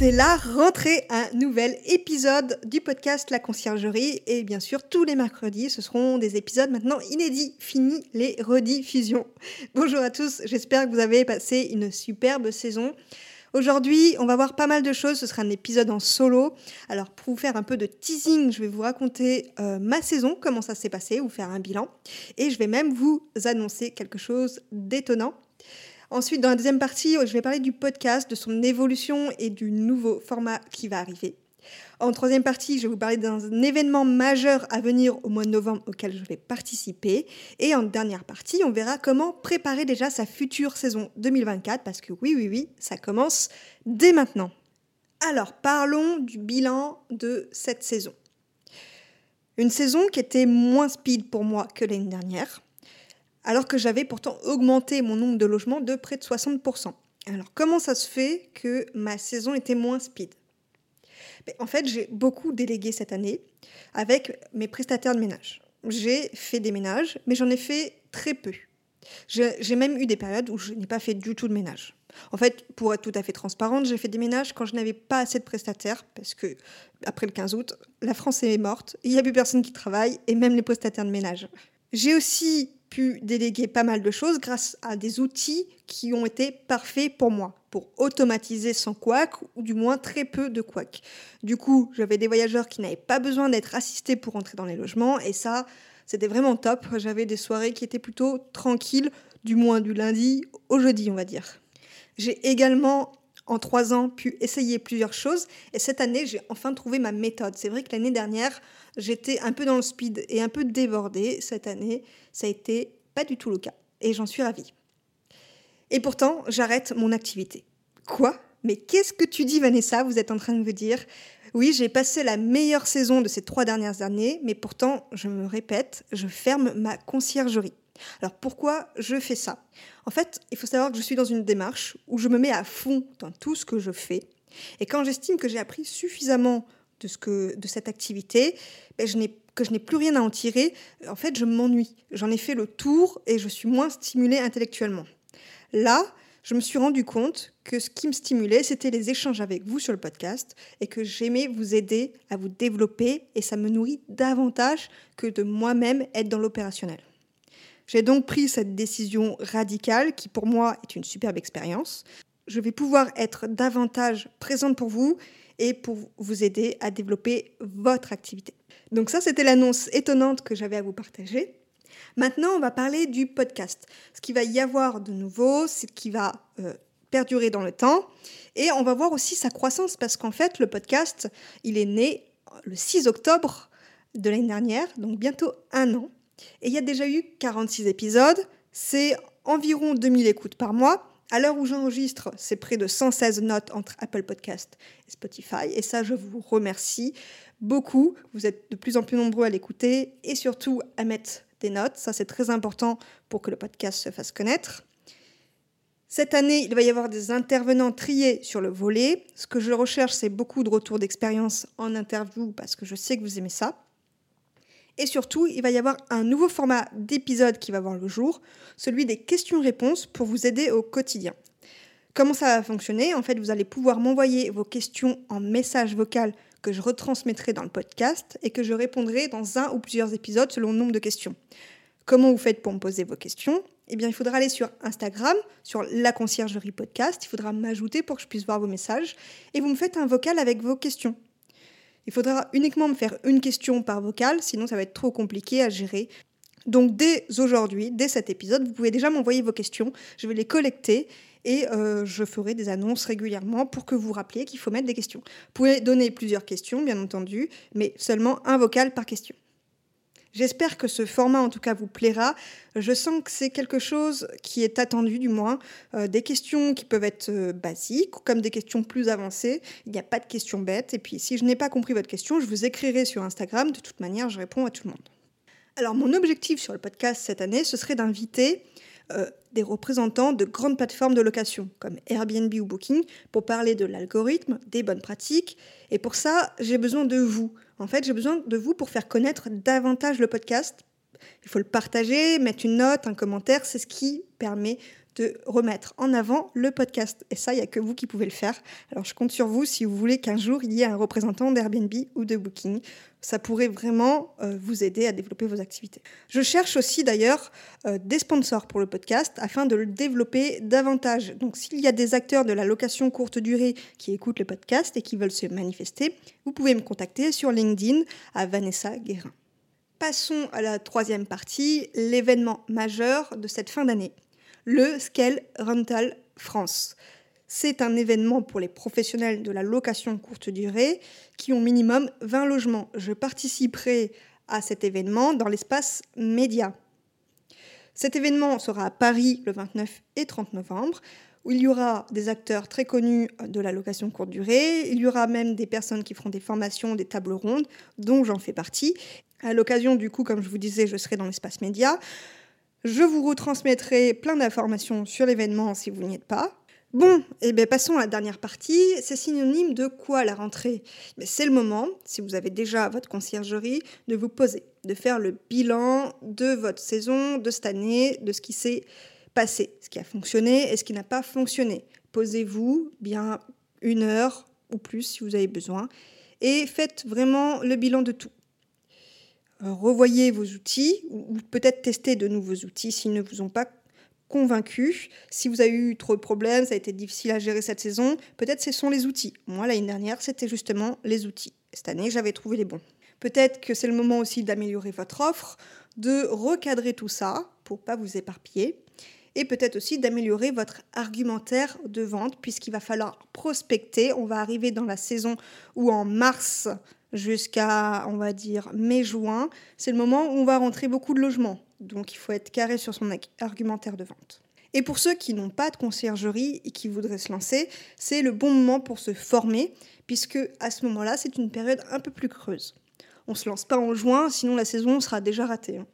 c'est la rentrée, un nouvel épisode du podcast La Conciergerie. Et bien sûr, tous les mercredis, ce seront des épisodes maintenant inédits. Fini les rediffusions. Bonjour à tous, j'espère que vous avez passé une superbe saison. Aujourd'hui, on va voir pas mal de choses. Ce sera un épisode en solo. Alors, pour vous faire un peu de teasing, je vais vous raconter euh, ma saison, comment ça s'est passé, vous faire un bilan. Et je vais même vous annoncer quelque chose d'étonnant. Ensuite, dans la deuxième partie, je vais parler du podcast, de son évolution et du nouveau format qui va arriver. En troisième partie, je vais vous parler d'un événement majeur à venir au mois de novembre auquel je vais participer. Et en dernière partie, on verra comment préparer déjà sa future saison 2024, parce que oui, oui, oui, ça commence dès maintenant. Alors, parlons du bilan de cette saison. Une saison qui était moins speed pour moi que l'année dernière alors que j'avais pourtant augmenté mon nombre de logements de près de 60%. Alors comment ça se fait que ma saison était moins speed? Ben, En fait, j'ai beaucoup délégué cette année avec mes prestataires de ménage. J'ai fait des ménages, mais j'en ai fait très peu. J'ai même eu des périodes où je n'ai pas fait du tout de ménage. En fait, pour être tout à fait transparente, j'ai fait des ménages quand je n'avais pas assez de prestataires, parce que après le 15 août, la France est morte, il n'y a plus personne qui travaille, et même les prestataires de ménage. J'ai aussi pu déléguer pas mal de choses grâce à des outils qui ont été parfaits pour moi, pour automatiser sans couac, ou du moins très peu de couac. Du coup, j'avais des voyageurs qui n'avaient pas besoin d'être assistés pour entrer dans les logements, et ça, c'était vraiment top. J'avais des soirées qui étaient plutôt tranquilles, du moins du lundi au jeudi, on va dire. J'ai également en trois ans pu essayer plusieurs choses et cette année j'ai enfin trouvé ma méthode. C'est vrai que l'année dernière j'étais un peu dans le speed et un peu débordée. Cette année ça a été pas du tout le cas et j'en suis ravie. Et pourtant j'arrête mon activité. Quoi? Mais qu'est-ce que tu dis Vanessa? Vous êtes en train de me dire oui, j'ai passé la meilleure saison de ces trois dernières années, mais pourtant, je me répète, je ferme ma conciergerie. Alors pourquoi je fais ça? En fait, il faut savoir que je suis dans une démarche où je me mets à fond dans tout ce que je fais. Et quand j'estime que j'ai appris suffisamment de, ce que, de cette activité, ben que je n'ai plus rien à en tirer, en fait, je m'ennuie. J'en ai fait le tour et je suis moins stimulée intellectuellement. Là, je me suis rendu compte que ce qui me stimulait, c'était les échanges avec vous sur le podcast et que j'aimais vous aider à vous développer et ça me nourrit davantage que de moi-même être dans l'opérationnel. J'ai donc pris cette décision radicale qui pour moi est une superbe expérience. Je vais pouvoir être davantage présente pour vous et pour vous aider à développer votre activité. Donc ça, c'était l'annonce étonnante que j'avais à vous partager. Maintenant, on va parler du podcast. Ce qui va y avoir de nouveau, ce qui va euh, perdurer dans le temps. Et on va voir aussi sa croissance parce qu'en fait, le podcast, il est né le 6 octobre de l'année dernière, donc bientôt un an. Et il y a déjà eu 46 épisodes, c'est environ 2000 écoutes par mois. À l'heure où j'enregistre, c'est près de 116 notes entre Apple Podcast et Spotify. Et ça, je vous remercie beaucoup. Vous êtes de plus en plus nombreux à l'écouter et surtout à mettre des notes. Ça, c'est très important pour que le podcast se fasse connaître. Cette année, il va y avoir des intervenants triés sur le volet. Ce que je recherche, c'est beaucoup de retours d'expérience en interview parce que je sais que vous aimez ça. Et surtout, il va y avoir un nouveau format d'épisode qui va voir le jour, celui des questions-réponses pour vous aider au quotidien. Comment ça va fonctionner? En fait, vous allez pouvoir m'envoyer vos questions en message vocal que je retransmettrai dans le podcast et que je répondrai dans un ou plusieurs épisodes selon le nombre de questions. Comment vous faites pour me poser vos questions? Eh bien, il faudra aller sur Instagram, sur la conciergerie podcast. Il faudra m'ajouter pour que je puisse voir vos messages. Et vous me faites un vocal avec vos questions. Il faudra uniquement me faire une question par vocal, sinon ça va être trop compliqué à gérer. Donc dès aujourd'hui, dès cet épisode, vous pouvez déjà m'envoyer vos questions. Je vais les collecter et euh, je ferai des annonces régulièrement pour que vous rappeliez qu'il faut mettre des questions. Vous pouvez donner plusieurs questions, bien entendu, mais seulement un vocal par question. J'espère que ce format, en tout cas, vous plaira. Je sens que c'est quelque chose qui est attendu, du moins. Euh, des questions qui peuvent être euh, basiques, comme des questions plus avancées. Il n'y a pas de questions bêtes. Et puis, si je n'ai pas compris votre question, je vous écrirai sur Instagram. De toute manière, je réponds à tout le monde. Alors mon objectif sur le podcast cette année, ce serait d'inviter euh, des représentants de grandes plateformes de location comme Airbnb ou Booking pour parler de l'algorithme, des bonnes pratiques. Et pour ça, j'ai besoin de vous. En fait, j'ai besoin de vous pour faire connaître davantage le podcast. Il faut le partager, mettre une note, un commentaire, c'est ce qui permet de remettre en avant le podcast. Et ça, il n'y a que vous qui pouvez le faire. Alors je compte sur vous si vous voulez qu'un jour il y ait un représentant d'Airbnb ou de Booking. Ça pourrait vraiment euh, vous aider à développer vos activités. Je cherche aussi d'ailleurs euh, des sponsors pour le podcast afin de le développer davantage. Donc s'il y a des acteurs de la location courte durée qui écoutent le podcast et qui veulent se manifester, vous pouvez me contacter sur LinkedIn à Vanessa Guérin. Passons à la troisième partie, l'événement majeur de cette fin d'année le Scale Rental France. C'est un événement pour les professionnels de la location courte durée qui ont minimum 20 logements. Je participerai à cet événement dans l'espace média. Cet événement sera à Paris le 29 et 30 novembre, où il y aura des acteurs très connus de la location courte durée, il y aura même des personnes qui feront des formations, des tables rondes, dont j'en fais partie. À l'occasion, du coup, comme je vous disais, je serai dans l'espace média. Je vous retransmettrai plein d'informations sur l'événement si vous n'y êtes pas. Bon, et eh bien passons à la dernière partie. C'est synonyme de quoi la rentrée? C'est le moment, si vous avez déjà votre conciergerie, de vous poser, de faire le bilan de votre saison, de cette année, de ce qui s'est passé, ce qui a fonctionné et ce qui n'a pas fonctionné. Posez-vous bien une heure ou plus si vous avez besoin et faites vraiment le bilan de tout. Euh, revoyez vos outils ou peut-être tester de nouveaux outils s'ils ne vous ont pas convaincu. Si vous avez eu trop de problèmes, ça a été difficile à gérer cette saison, peut-être ce sont les outils. Moi, l'année dernière, c'était justement les outils. Cette année, j'avais trouvé les bons. Peut-être que c'est le moment aussi d'améliorer votre offre, de recadrer tout ça pour pas vous éparpiller et peut-être aussi d'améliorer votre argumentaire de vente puisqu'il va falloir prospecter. On va arriver dans la saison où en mars, jusqu'à, on va dire, mai-juin, c'est le moment où on va rentrer beaucoup de logements. Donc il faut être carré sur son argumentaire de vente. Et pour ceux qui n'ont pas de conciergerie et qui voudraient se lancer, c'est le bon moment pour se former, puisque à ce moment-là, c'est une période un peu plus creuse. On ne se lance pas en juin, sinon la saison sera déjà ratée. Hein.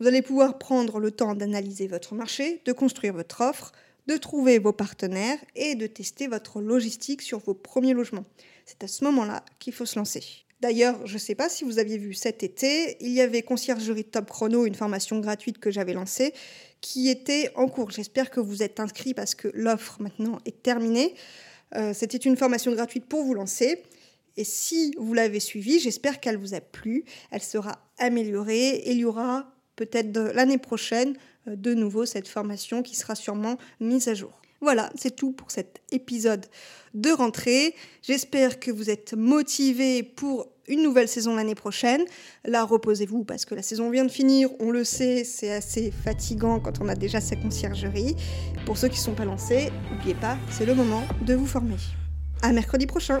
Vous allez pouvoir prendre le temps d'analyser votre marché, de construire votre offre, de trouver vos partenaires et de tester votre logistique sur vos premiers logements. C'est à ce moment-là qu'il faut se lancer. D'ailleurs, je ne sais pas si vous aviez vu cet été, il y avait Conciergerie Top Chrono, une formation gratuite que j'avais lancée, qui était en cours. J'espère que vous êtes inscrits parce que l'offre maintenant est terminée. Euh, c'était une formation gratuite pour vous lancer. Et si vous l'avez suivie, j'espère qu'elle vous a plu. Elle sera améliorée et il y aura peut-être l'année prochaine euh, de nouveau cette formation qui sera sûrement mise à jour. Voilà, c'est tout pour cet épisode de rentrée. J'espère que vous êtes motivés pour une nouvelle saison l'année prochaine. Là, reposez-vous parce que la saison vient de finir. On le sait, c'est assez fatigant quand on a déjà sa conciergerie. Pour ceux qui ne sont pas lancés, n'oubliez pas, c'est le moment de vous former. À mercredi prochain.